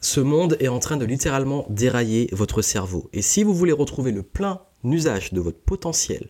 ce monde est en train de littéralement dérailler votre cerveau. Et si vous voulez retrouver le plein usage de votre potentiel,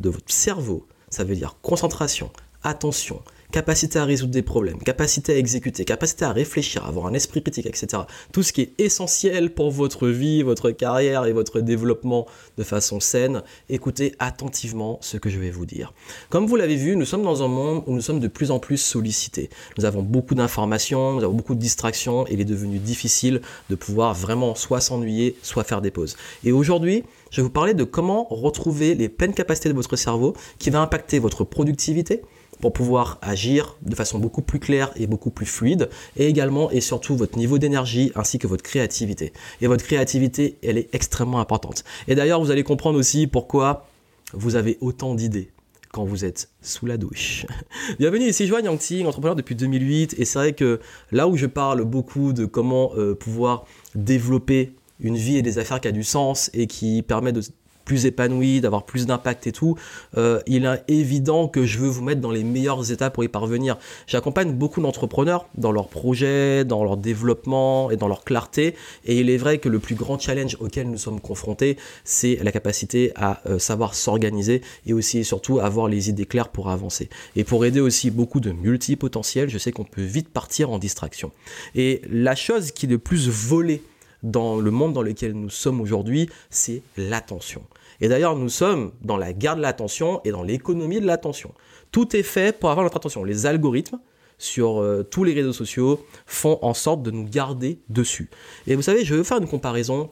de votre cerveau, ça veut dire concentration, attention, capacité à résoudre des problèmes, capacité à exécuter, capacité à réfléchir, avoir un esprit critique, etc. Tout ce qui est essentiel pour votre vie, votre carrière et votre développement de façon saine, écoutez attentivement ce que je vais vous dire. Comme vous l'avez vu, nous sommes dans un monde où nous sommes de plus en plus sollicités. Nous avons beaucoup d'informations, nous avons beaucoup de distractions et il est devenu difficile de pouvoir vraiment soit s'ennuyer, soit faire des pauses. Et aujourd'hui, je vais vous parler de comment retrouver les pleines capacités de votre cerveau qui va impacter votre productivité, pour pouvoir agir de façon beaucoup plus claire et beaucoup plus fluide, et également et surtout votre niveau d'énergie ainsi que votre créativité. Et votre créativité, elle est extrêmement importante. Et d'ailleurs, vous allez comprendre aussi pourquoi vous avez autant d'idées quand vous êtes sous la douche. Bienvenue ici Joanne Yangting, entrepreneur depuis 2008, et c'est vrai que là où je parle beaucoup de comment euh, pouvoir développer une vie et des affaires qui a du sens et qui permet de plus épanoui, d'avoir plus d'impact et tout, euh, il est évident que je veux vous mettre dans les meilleures étapes pour y parvenir. J'accompagne beaucoup d'entrepreneurs dans leurs projets, dans leur développement et dans leur clarté. Et il est vrai que le plus grand challenge auquel nous sommes confrontés, c'est la capacité à euh, savoir s'organiser et aussi et surtout avoir les idées claires pour avancer. Et pour aider aussi beaucoup de multipotentiels, je sais qu'on peut vite partir en distraction. Et la chose qui est le plus volée dans le monde dans lequel nous sommes aujourd'hui, c'est l'attention. Et d'ailleurs, nous sommes dans la guerre de l'attention et dans l'économie de l'attention. Tout est fait pour avoir notre attention. Les algorithmes sur euh, tous les réseaux sociaux font en sorte de nous garder dessus. Et vous savez, je vais faire une comparaison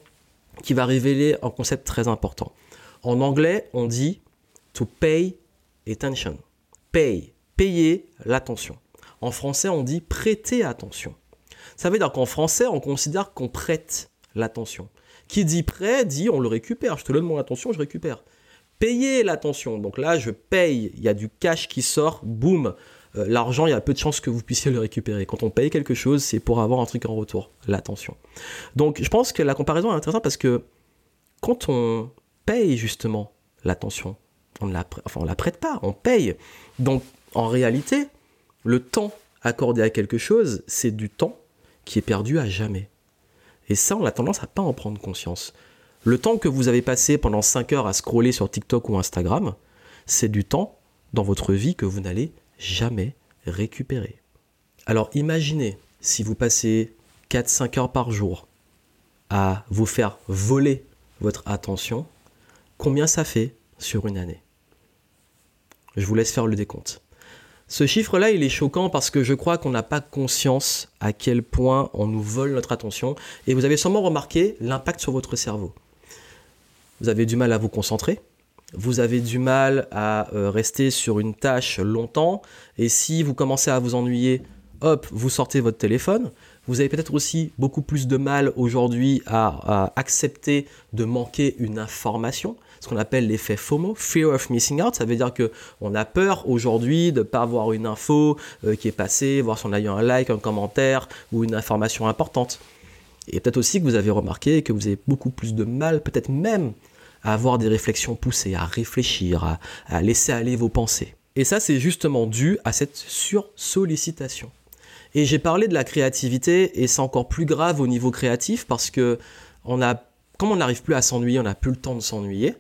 qui va révéler un concept très important. En anglais, on dit to pay attention. Pay, payer l'attention. En français, on dit prêter attention. Ça veut dire qu'en français, on considère qu'on prête l'attention. Qui dit prêt dit on le récupère. Je te donne mon attention, je récupère. Payer l'attention. Donc là, je paye. Il y a du cash qui sort. Boum. Euh, l'argent, il y a peu de chances que vous puissiez le récupérer. Quand on paye quelque chose, c'est pour avoir un truc en retour. L'attention. Donc je pense que la comparaison est intéressante parce que quand on paye justement l'attention, on ne la, prête pas, on paye. Donc en réalité, le temps accordé à quelque chose, c'est du temps qui est perdu à jamais. Et ça, on a tendance à pas en prendre conscience. Le temps que vous avez passé pendant 5 heures à scroller sur TikTok ou Instagram, c'est du temps dans votre vie que vous n'allez jamais récupérer. Alors imaginez si vous passez 4-5 heures par jour à vous faire voler votre attention, combien ça fait sur une année? Je vous laisse faire le décompte. Ce chiffre-là, il est choquant parce que je crois qu'on n'a pas conscience à quel point on nous vole notre attention. Et vous avez sûrement remarqué l'impact sur votre cerveau. Vous avez du mal à vous concentrer. Vous avez du mal à euh, rester sur une tâche longtemps. Et si vous commencez à vous ennuyer, hop, vous sortez votre téléphone. Vous avez peut-être aussi beaucoup plus de mal aujourd'hui à, accepter de manquer une information, ce qu'on appelle l'effet FOMO, Fear of Missing Out. Ça veut dire que on a peur aujourd'hui de ne pas avoir une info euh, qui est passée, voir si on a eu un like, un commentaire ou une information importante. Et peut-être aussi que vous avez remarqué que vous avez beaucoup plus de mal, peut-être même, à avoir des réflexions poussées, à réfléchir, à, laisser aller vos pensées. Et ça, c'est justement dû à cette sursollicitation. Et j'ai parlé de la créativité, et c'est encore plus grave au niveau créatif parce que on a, comme on n'arrive plus à s'ennuyer, on n'a plus le temps de s'ennuyer,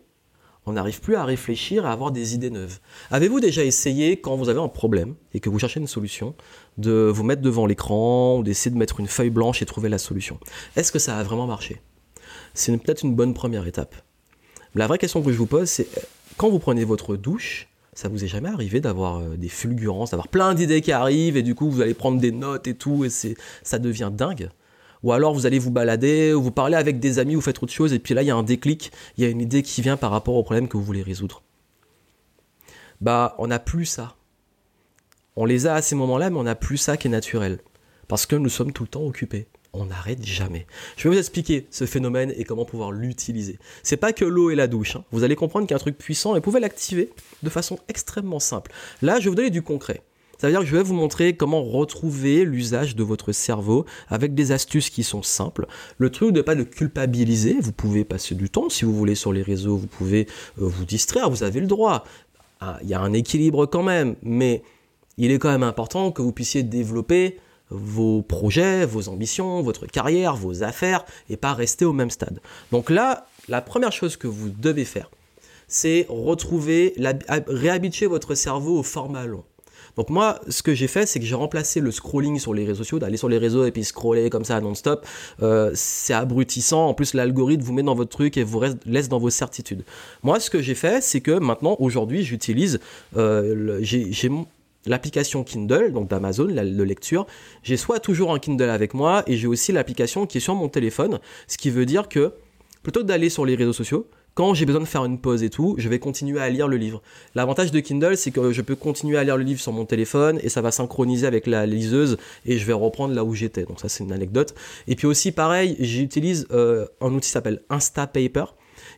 on n'arrive plus à réfléchir, à avoir des idées neuves. Avez-vous déjà essayé, quand vous avez un problème et que vous cherchez une solution, de vous mettre devant l'écran ou d'essayer de mettre une feuille blanche et trouver la solution? Est-ce que ça a vraiment marché? C'est peut-être une bonne première étape. La vraie question que je vous pose, c'est quand vous prenez votre douche, ça vous est jamais arrivé d'avoir euh, des fulgurances, d'avoir plein d'idées qui arrivent et du coup vous allez prendre des notes et tout et ça devient dingue? Ou alors vous allez vous balader, ou vous parlez avec des amis, vous faites autre chose, et puis là il y a un déclic, il y a une idée qui vient par rapport au problème que vous voulez résoudre. Bah, on n'a plus ça. On les a à ces moments-là, mais on n'a plus ça qui est naturel. Parce que nous sommes tout le temps occupés on n'arrête jamais. Je vais vous expliquer ce phénomène et comment pouvoir l'utiliser. C'est pas que l'eau et la douche. Hein. Vous allez comprendre qu'il y truc puissant et vous pouvez l'activer de façon extrêmement simple. Là, je vais vous donner du concret. Ça veut dire que je vais vous montrer comment retrouver l'usage de votre cerveau avec des astuces qui sont simples. Le truc de pas le culpabiliser. Vous pouvez passer du temps si vous voulez sur les réseaux. Vous pouvez euh, vous distraire. Vous avez le droit. Ah, il y a un équilibre quand même, mais il est quand même important que vous puissiez développer vos projets, vos ambitions, votre carrière, vos affaires, et pas rester au même stade. Donc là, la première chose que vous devez faire, c'est retrouver, réhabituer votre cerveau au format long. Donc moi, ce que j'ai fait, c'est que j'ai remplacé le scrolling sur les réseaux sociaux, d'aller sur les réseaux et puis scroller comme ça non-stop. Euh, c'est abrutissant. En plus, l'algorithme vous met dans votre truc et vous laisse dans vos certitudes. Moi, ce que j'ai fait, c'est que maintenant, aujourd'hui, j'utilise, euh, j'ai l'application Kindle, donc d'Amazon, de lecture. J'ai soit toujours un Kindle avec moi et j'ai aussi l'application qui est sur mon téléphone, ce qui veut dire que plutôt que d'aller sur les réseaux sociaux, quand j'ai besoin de faire une pause et tout, je vais continuer à lire le livre. L'avantage de Kindle, c'est que je peux continuer à lire le livre sur mon téléphone et ça va synchroniser avec la liseuse et je vais reprendre là où j'étais. Donc ça, c'est une anecdote. Et puis aussi, pareil, j'utilise euh, un outil qui s'appelle Instapaper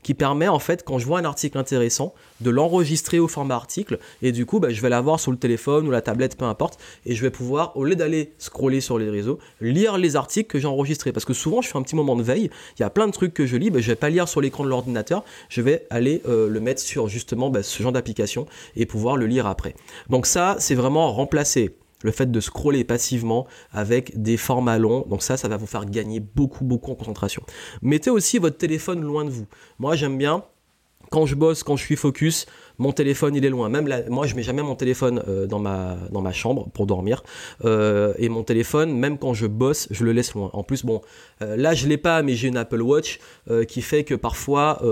qui permet en fait quand je vois un article intéressant de l'enregistrer au format article. Et du coup bah, je vais l'avoir sur le téléphone ou la tablette peu importe. Et je vais pouvoir au lieu d'aller scroller sur les réseaux lire les articles que j'ai enregistrés. Parce que souvent je fais un petit moment de veille. Il y a plein de trucs que je lis. Bah, je vais pas lire sur l'écran de l'ordinateur. Je vais aller euh, le mettre sur justement bah, ce genre d'application et pouvoir le lire après. Donc ça c'est vraiment remplacer le fait de scroller passivement avec des formats longs. Donc ça, ça va vous faire gagner beaucoup, beaucoup en concentration. Mettez aussi votre téléphone loin de vous. Moi, j'aime bien quand je bosse, quand je suis focus, mon téléphone il est loin. Même moi je mets jamais mon téléphone euh, dans, ma, chambre pour dormir. Euh, et mon téléphone, même quand je bosse, je le laisse loin. En plus, bon, euh, là je l'ai pas, mais j'ai une Apple Watch qui fait que parfois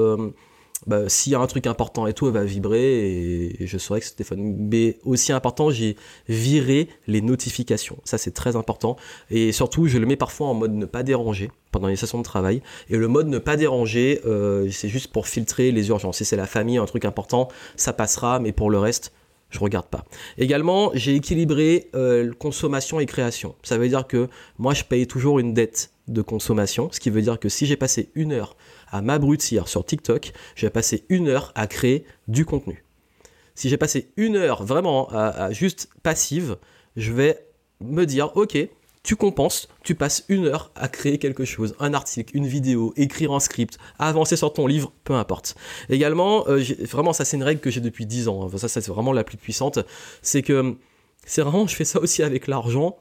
bah, s'il y a un truc important et tout, elle va vibrer et, je saurai que ce téléphone. Mais aussi important, j'ai viré les notifications. Ça, c'est très important. Et surtout, je le mets parfois en mode ne pas déranger pendant les sessions de travail. Et le mode ne pas déranger, euh, c'est juste pour filtrer les urgences. Si c'est la famille, un truc important, ça passera, mais pour le reste, je regarde pas. Également, j'ai équilibré euh, consommation et création. Ça veut dire que moi, je paye toujours une dette de consommation, ce qui veut dire que si j'ai passé une heure à m'abrutir sur TikTok, je vais passer une heure à créer du contenu. Si j'ai passé une heure vraiment à, juste passive, je vais me dire, ok, tu compenses, tu passes une heure à créer quelque chose, un article, une vidéo, écrire un script, avancer sur ton livre, peu importe. Également, euh, vraiment, ça c'est une règle que j'ai depuis 10 ans, hein. ça c'est vraiment la plus puissante, c'est que c'est vraiment, je fais ça aussi avec l'argent,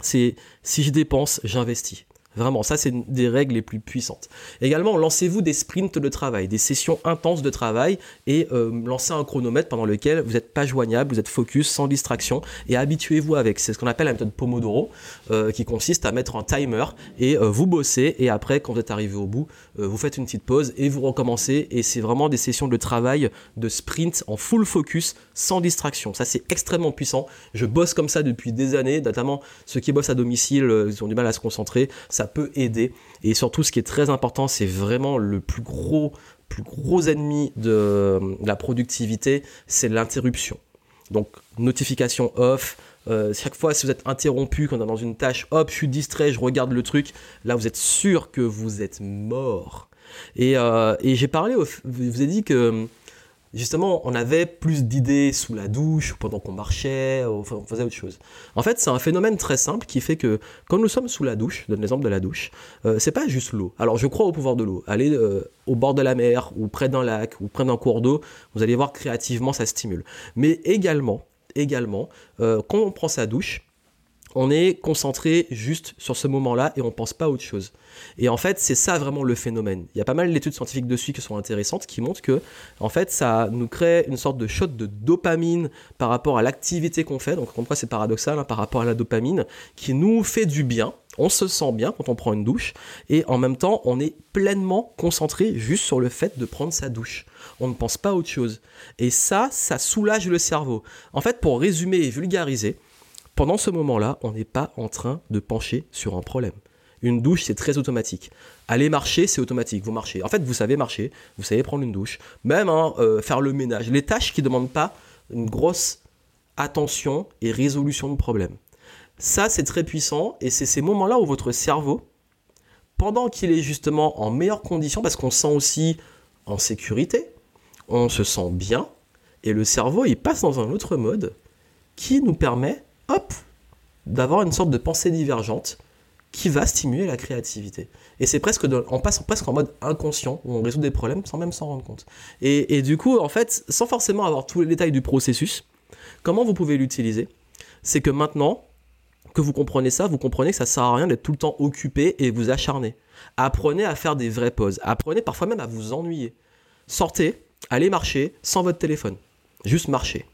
c'est si je dépense, j'investis. Vraiment, ça c'est des règles les plus puissantes. Également, lancez-vous des sprints de travail, des sessions intenses de travail et euh, lancez un chronomètre pendant lequel vous n'êtes pas joignable, vous êtes focus, sans distraction et habituez-vous avec. C'est ce qu'on appelle la méthode Pomodoro euh, qui consiste à mettre un timer et euh, vous bossez et après quand vous êtes arrivé au bout, vous faites une petite pause et vous recommencez et c'est vraiment des sessions de travail de sprint en full focus sans distraction. Ça c'est extrêmement puissant. Je bosse comme ça depuis des années, notamment ceux qui bossent à domicile, ils ont du mal à se concentrer. Ça peut aider. Et surtout, ce qui est très important, c'est vraiment le plus gros, plus gros ennemi de la productivité, c'est l'interruption. Donc, notification off. Euh, chaque fois, si vous êtes interrompu quand on est dans une tâche, hop, je suis distrait, je regarde le truc. Là, vous êtes sûr que vous êtes mort. Et, euh, et j'ai parlé, je vous ai dit que justement, on avait plus d'idées sous la douche, pendant qu'on marchait, on faisait autre chose. En fait, c'est un phénomène très simple qui fait que quand nous sommes sous la douche, je donne l'exemple de la douche, euh, c'est pas juste l'eau. Alors, je crois au pouvoir de l'eau. Aller euh, au bord de la mer, ou près d'un lac, ou près d'un cours d'eau, vous allez voir créativement, ça stimule. Mais également, également, euh, quand on prend sa douche, on est concentré juste sur ce moment-là et on pense pas à autre chose. Et en fait, c'est ça vraiment le phénomène. Il y a pas mal d'études scientifiques dessus qui sont intéressantes, qui montrent que, en fait, ça nous crée une sorte de shot de dopamine par rapport à l'activité qu'on fait. Donc, pourquoi c'est paradoxal hein, par rapport à la dopamine, qui nous fait du bien. On se sent bien quand on prend une douche et en même temps, on est pleinement concentré juste sur le fait de prendre sa douche. On ne pense pas à autre chose. Et ça, ça soulage le cerveau. En fait, pour résumer et vulgariser, pendant ce moment-là, on n'est pas en train de pencher sur un problème. Une douche, c'est très automatique. Aller marcher, c'est automatique. Vous marchez. En fait, vous savez marcher, vous savez prendre une douche, même hein, euh, faire le ménage. Les tâches qui ne demandent pas une grosse attention et résolution de problème. Ça, c'est très puissant et c'est ces moments-là où votre cerveau, pendant qu'il est justement en meilleures conditions, parce qu'on se sent aussi en sécurité, on se sent bien, et le cerveau, il passe dans un autre mode qui nous permet hop, d'avoir une sorte de pensée divergente qui va stimuler la créativité. Et c'est presque, on passe presque en mode inconscient, où on résout des problèmes sans même s'en rendre compte. Et, du coup, en fait, sans forcément avoir tous les détails du processus, comment vous pouvez l'utiliser? C'est que maintenant, que vous comprenez ça, vous comprenez que ça sert à rien d'être tout le temps occupé et vous acharner. Apprenez à faire des vraies pauses. Apprenez parfois même à vous ennuyer. Sortez, allez marcher sans votre téléphone. Juste marcher.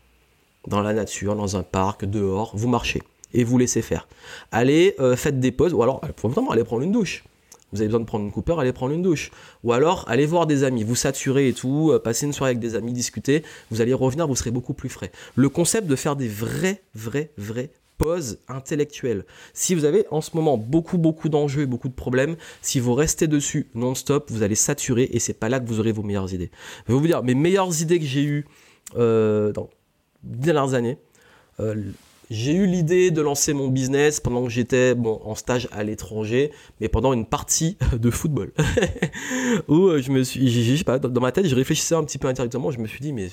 Dans la nature, dans un parc, dehors, vous marchez et vous laissez faire. Allez, euh, faites des pauses, ou alors, vraiment, allez prendre une douche. Vous avez besoin de prendre une coupeur, allez prendre une douche. Ou alors, allez voir des amis, vous saturez et tout, euh, passez une soirée avec des amis, discuter, vous allez revenir, vous serez beaucoup plus frais. Le concept de faire des vrais, vrais, vrais pauses intellectuelles. Si vous avez en ce moment beaucoup, beaucoup d'enjeux et beaucoup de problèmes, si vous restez dessus non-stop, vous allez saturer et c'est pas là que vous aurez vos meilleures idées. Je vais vous dire, mes meilleures idées que j'ai eues euh, dans les dernières années, j'ai eu l'idée de lancer mon business pendant que j'étais bon, en stage à l'étranger, mais pendant une partie de football. Où euh, je me suis, dans ma tête, je réfléchissais un petit peu indirectement, je me suis dit, mais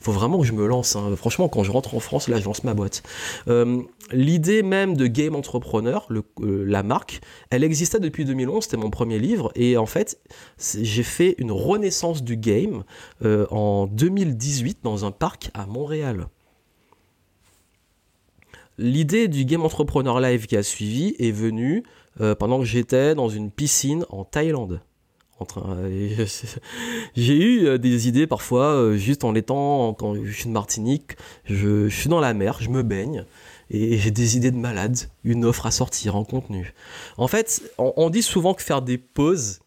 faut vraiment que je me lance. Hein. Franchement, quand je rentre en France, là, je lance ma boîte. Euh, l'idée même de Game Entrepreneur, euh, la marque, elle existait depuis 2011, c'était mon premier livre, et en fait, j'ai fait une renaissance du game en 2018 dans un parc à Montréal. L'idée du Game Entrepreneur Live qui a suivi est venue euh, pendant que j'étais dans une piscine en Thaïlande. J'ai eu euh, des idées parfois euh, juste en étant, quand je suis de Martinique, je, suis dans la mer, je me baigne et j'ai des idées de malade, une offre à sortir en contenu. En fait, on, dit souvent que faire des pauses,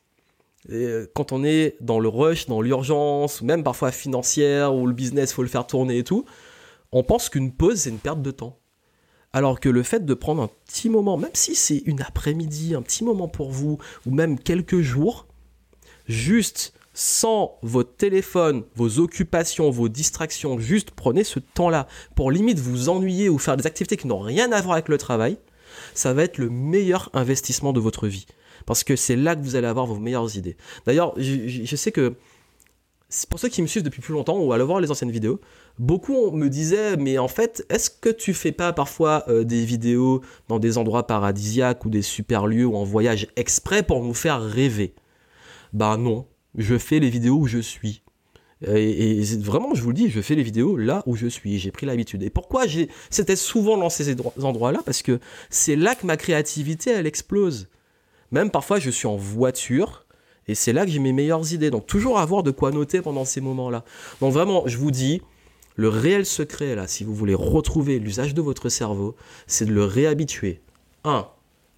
quand on est dans le rush, dans l'urgence, même parfois financière, où le business faut le faire tourner et tout, on pense qu'une pause c'est une perte de temps. Alors que le fait de prendre un petit moment, même si c'est une après-midi, un petit moment pour vous, ou même quelques jours, juste sans votre téléphone, vos occupations, vos distractions, juste prenez ce temps-là pour limite vous ennuyer ou faire des activités qui n'ont rien à voir avec le travail, ça va être le meilleur investissement de votre vie. Parce que c'est là que vous allez avoir vos meilleures idées. D'ailleurs, je, sais que pour ceux qui me suivent depuis plus longtemps ou à le voir les anciennes vidéos, beaucoup me disaient mais en fait est-ce que tu fais pas parfois euh, des vidéos dans des endroits paradisiaques ou des super lieux ou en voyage exprès pour nous faire rêver? Bah non, je fais les vidéos où je suis. Et, vraiment, je vous le dis, je fais les vidéos là où je suis. J'ai pris l'habitude. Et pourquoi c'était souvent dans ces endroits-là? Parce que c'est là que ma créativité, elle explose. Même parfois, je suis en voiture et c'est là que j'ai mes meilleures idées. Donc toujours avoir de quoi noter pendant ces moments-là. Donc vraiment, je vous dis, le réel secret, là, si vous voulez retrouver l'usage de votre cerveau, c'est de le réhabituer. 1.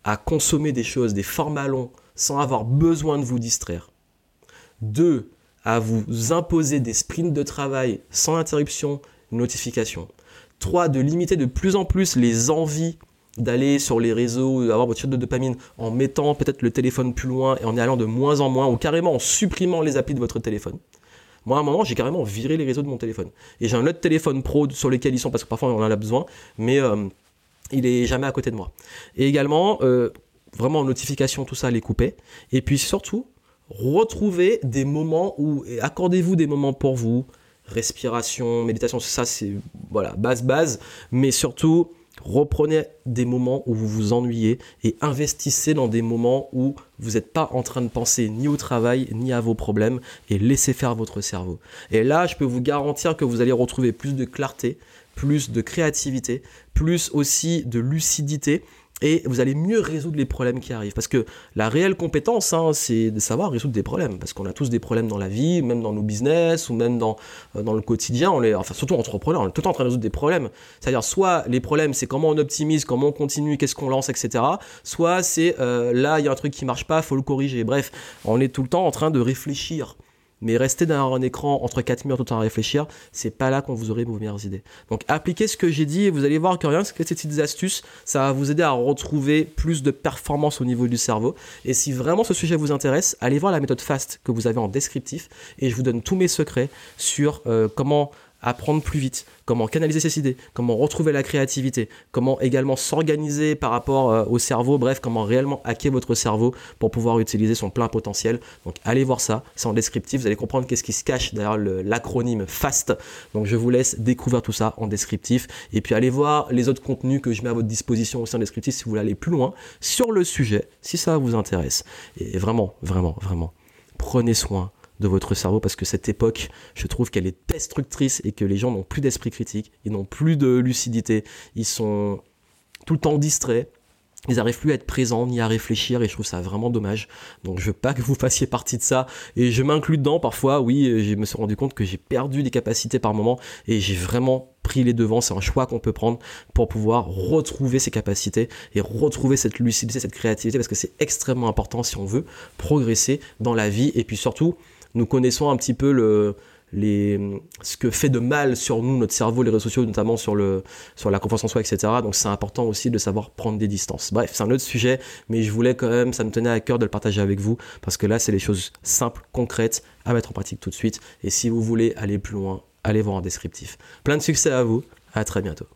À consommer des choses, des formats longs, sans avoir besoin de vous distraire. 2. À vous imposer des sprints de travail sans interruption, notification. 3. De limiter de plus en plus les envies d'aller sur les réseaux, d'avoir votre shot de dopamine en mettant peut-être le téléphone plus loin et en y allant de moins en moins ou carrément en supprimant les applis de votre téléphone. Moi, à un moment, j'ai carrément viré les réseaux de mon téléphone. Et j'ai un autre téléphone pro sur lequel ils sont parce que parfois on en a besoin, mais euh, il est jamais à côté de moi. Et également, euh, vraiment notification, tout ça, les couper. Et puis surtout, retrouver des moments où, accordez-vous des moments pour vous, respiration, méditation, ça c'est voilà base base, mais surtout Reprenez des moments où vous vous ennuyez et investissez dans des moments où vous n'êtes pas en train de penser ni au travail ni à vos problèmes et laissez faire votre cerveau. Et là, je peux vous garantir que vous allez retrouver plus de clarté, plus de créativité, plus aussi de lucidité et vous allez mieux résoudre les problèmes qui arrivent. Parce que la réelle compétence, hein, c'est de savoir résoudre des problèmes. Parce qu'on a tous des problèmes dans la vie, même dans nos business, ou même dans, euh, dans le quotidien. On est, enfin, surtout entrepreneurs, on est tout le temps en train de résoudre des problèmes. C'est-à-dire, soit les problèmes, c'est comment on optimise, comment on continue, qu'est-ce qu'on lance, etc. Soit c'est euh, là, il y a un truc qui marche pas, faut le corriger. Bref, on est tout le temps en train de réfléchir mais rester derrière un écran entre quatre murs tout à réfléchir, c'est pas là qu'on vous aurez vos meilleures idées. Donc appliquez ce que j'ai dit et vous allez voir que rien que ces petites astuces, ça va vous aider à retrouver plus de performance au niveau du cerveau. Et si vraiment ce sujet vous intéresse, allez voir la méthode FAST que vous avez en descriptif et je vous donne tous mes secrets sur euh, comment apprendre plus vite, comment canaliser ses idées, comment retrouver la créativité, comment également s'organiser par rapport euh, au cerveau, bref, comment réellement hacker votre cerveau pour pouvoir utiliser son plein potentiel. Donc allez voir ça, c'est en descriptif, vous allez comprendre qu'est-ce qui se cache derrière l'acronyme FAST. Donc je vous laisse découvrir tout ça en descriptif et puis allez voir les autres contenus que je mets à votre disposition aussi en descriptif si vous voulez aller plus loin sur le sujet, si ça vous intéresse. Et vraiment, vraiment, vraiment, prenez soin de votre cerveau parce que cette époque, je trouve qu'elle est destructrice et que les gens n'ont plus d'esprit critique, ils n'ont plus de lucidité, ils sont tout le temps distraits. Ils n'arrivent plus à être présents ni à réfléchir et je trouve ça vraiment dommage. Donc je veux pas que vous fassiez partie de ça et je m'inclus dedans parfois. Oui, je me suis rendu compte que j'ai perdu des capacités par moment et j'ai vraiment pris les devants. C'est un choix qu'on peut prendre pour pouvoir retrouver ses capacités et retrouver cette lucidité, cette créativité parce que c'est extrêmement important si on veut progresser dans la vie et puis surtout nous connaissons un petit peu ce que fait de mal sur nous, notre cerveau, les réseaux sociaux, notamment sur, sur la confiance en soi, etc. Donc c'est important aussi de savoir prendre des distances. Bref, c'est un autre sujet, mais je voulais quand même, ça me tenait à cœur de le partager avec vous, parce que là, c'est les choses simples, concrètes, à mettre en pratique tout de suite. Et si vous voulez aller plus loin, allez voir un descriptif. Plein de succès à vous, à très bientôt.